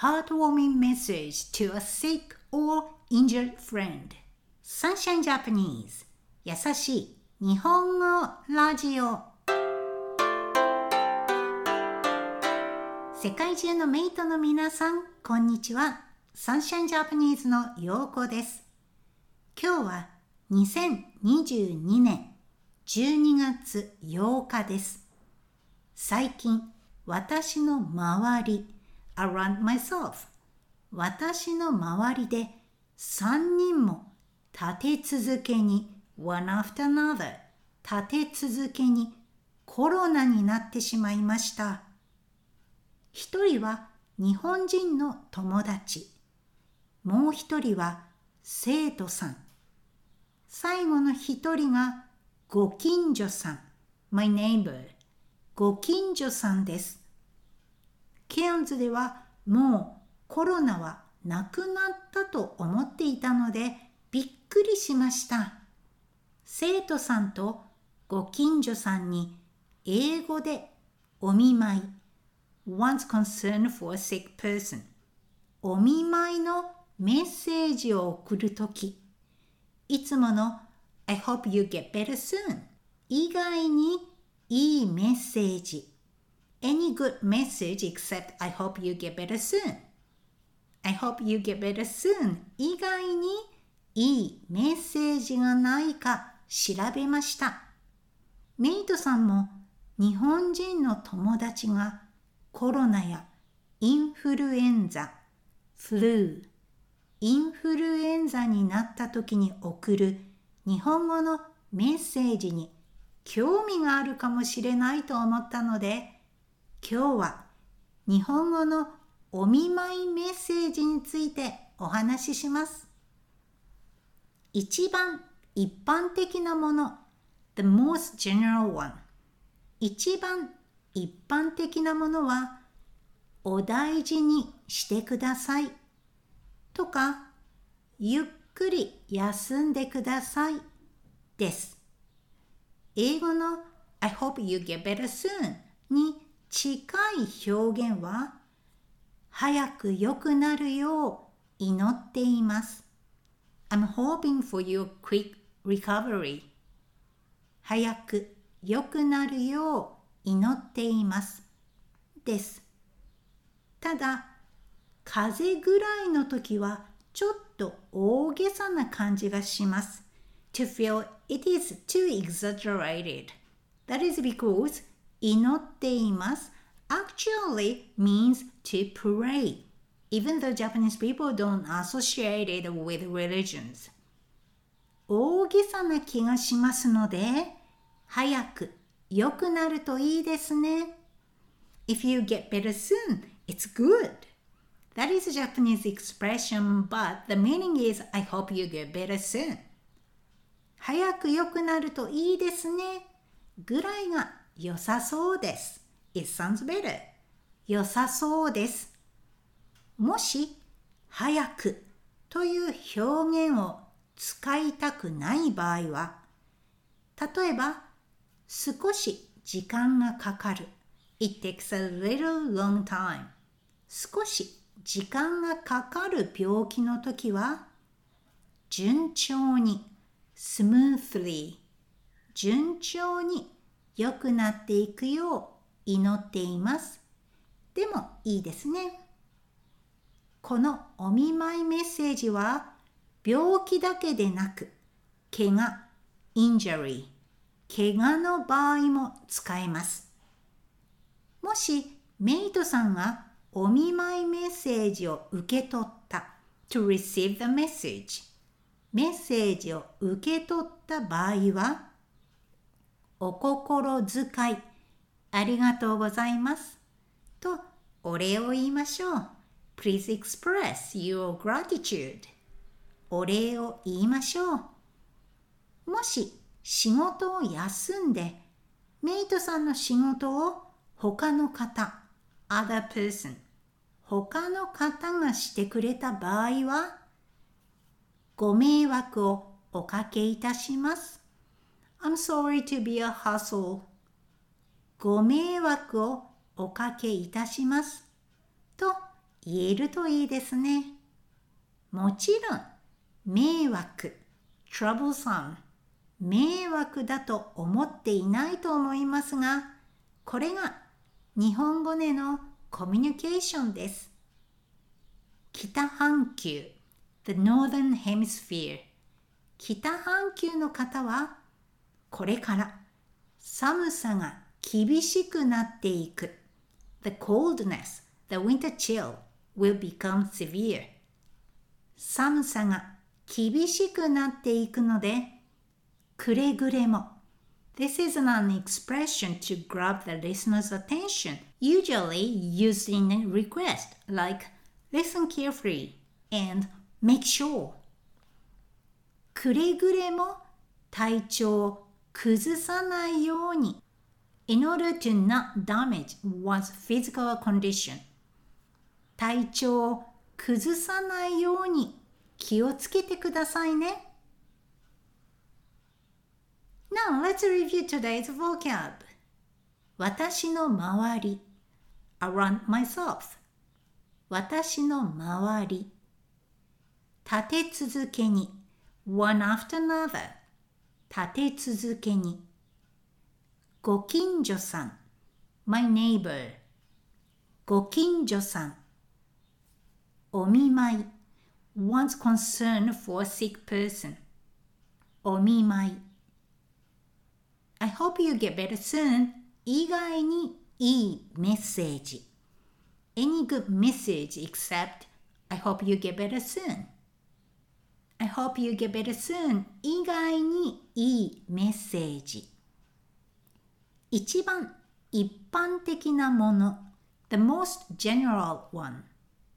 heartwarming message to a sick or injured friend. Sunshine Japanese 優しい日本語ラジオ世界中のメイトの皆さん、こんにちは。Sunshine Japanese のようこです。今日は2022年12月8日です。最近、私の周り、around myself 私の周りで3人も立て続けに one after another 立て続けにコロナになってしまいました。一人は日本人の友達。もう一人は生徒さん。最後の一人がご近所さん。my neighbor。ご近所さんです。ンズではもうコロナはなくなったと思っていたのでびっくりしました。生徒さんとご近所さんに英語でお見舞い。One's concern for a sick person お見舞いのメッセージを送るときいつもの I hope you get better soon 以外にいいメッセージ。Any good message except I hope you get better soon. I hope you get better soon. 以外にいいメッセージがないか調べました。メイトさんも日本人の友達がコロナやインフルエンザ、フルー、インフルエンザになった時に送る日本語のメッセージに興味があるかもしれないと思ったので今日は日本語のお見舞いメッセージについてお話しします。一番一般的なもの the most general one 一番一般的なものはお大事にしてくださいとかゆっくり休んでくださいです。英語の I hope you get better soon に近い表現は早く良くなるよう祈っています。I'm hoping for your quick recovery 早く良くなるよう祈っています。です。ただ、風邪ぐらいの時はちょっと大げさな感じがします。To feel it is too exaggerated. That is because 祈っています actually means to pray, even though Japanese people don't associate it with religions. 大げさな気がしますので、早く良くなるといいですね。If you get better soon, it's good. That is a Japanese expression, but the meaning is I hope you get better soon. 早く良くなるといいですね。ぐらいが良さそうです。It sounds better. 良さそうです。もし、早くという表現を使いたくない場合は、例えば、少し時間がかかる。It takes a little long time. 少し時間がかかる病気の時は、順調に、smoothly、順調に良くなっていくよう祈っています。でもいいですね。このお見舞いメッセージは病気だけでなく、怪我、injury、怪我の場合も使えます。もしメイトさんがお見舞いメッセージを受け取った to receive the message メッセージを受け取った場合はお心遣い。ありがとうございます。とお礼を言いましょう。Please express your gratitude お礼を言いましょう。もし仕事を休んで、メイトさんの仕事を他の方、other person、他の方がしてくれた場合は、ご迷惑をおかけいたします。I'm sorry to be a hassle. ご迷惑をおかけいたします。と言えるといいですね。もちろん、迷惑、troublesome、迷惑だと思っていないと思いますが、これが日本語でのコミュニケーションです。北半球 The Northern Hemisphere 北半球の方はこれから寒さが厳しくなっていく The coldness, the winter chill will become severe 寒さが厳しくなっていくのでくれぐれも This is an expression to grab the listener's attention, usually used in a request like listen carefully and make sure. くれぐれも体調を崩さないように in order to not damage one's physical condition 体調を崩さないように気をつけてくださいね。Now let's review today's vocab. 私の周り around myself 私の周り立て続けに one after another 立て続けにご近所さん my neighbor ご近所さんお見舞い one's concern for a sick person お見舞い I hope you get better soon 以外にいいメッセージ Any good message except I hope you get better soon I hope you get better soon 以外にいいメッセージ一番一般的なもの The most general one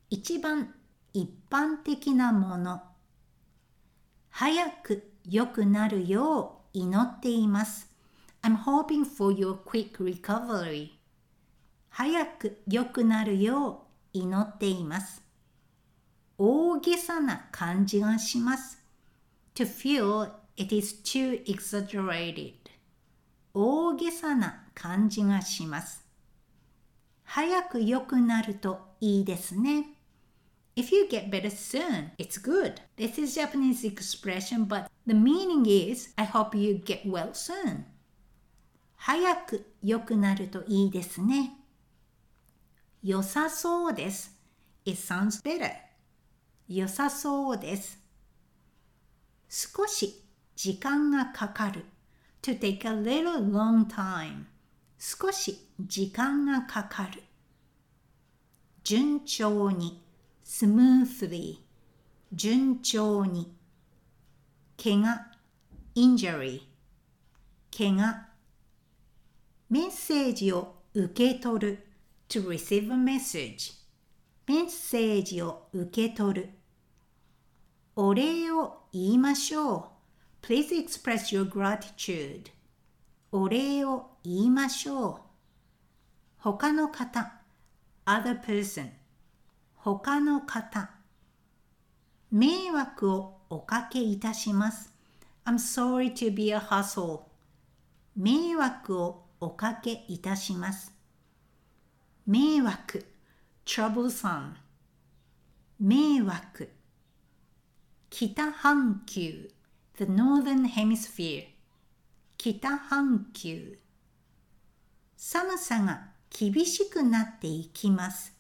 一番一般的なもの早く良くなるよう祈っています I'm hoping for your quick recovery. 早く良くなるよう祈っています。大げさな感じがします。To feel it is too exaggerated. 大げさな感じがします。早く良くなるといいですね。If you get better soon, it's good. This is Japanese expression, but the meaning is I hope you get well soon. 早く良くなるといいですね。良さそうです。It sounds better. 良さそうです。少し時間がかかる。to take a little long time. 少し時間がかかる。順調に smoothly 順調に怪我 injury 怪我メッセージを受け取る to receive a message メッセージを受け取るお礼を言いましょう Please express your gratitude お礼を言いましょう他の方 other person 他の方迷惑をおかけいたします I'm sorry to be a hassle 迷惑をおかけいたします。迷惑 troublesome 迷惑北半球 the northern hemisphere 北半球寒さが厳しくなっていきます。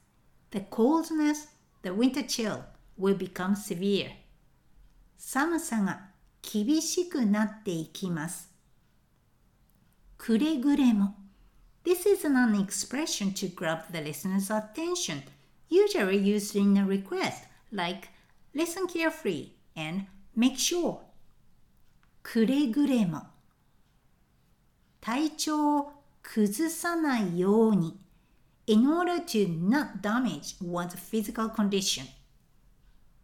The coldness, the winter chill will become severe. 寒さが厳しくなっていきます。くれぐれも。This is an expression to grab the listener's attention, usually used in a request like listen carefully and make sure. くれぐれも。体調を崩さないように。in order to not damage one's physical condition.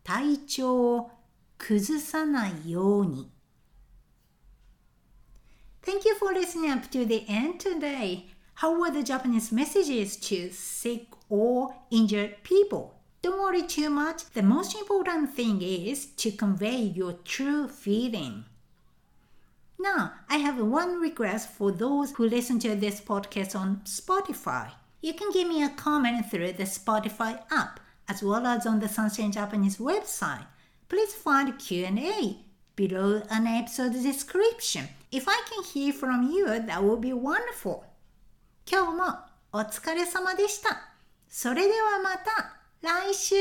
体調を崩さないように。Thank you for listening up to the end today. How were the Japanese messages to sick or injured people? Don't worry too much. The most important thing is to convey your true feeling. Now, I have one request for those who listen to this podcast on Spotify. You can give me a comment through the Spotify app. as well as on the Sunshine Japanese website. Please find Q&A below an episode description. If I can hear from you, that would be wonderful. 今日もお疲れ様でした。それではまた 来週。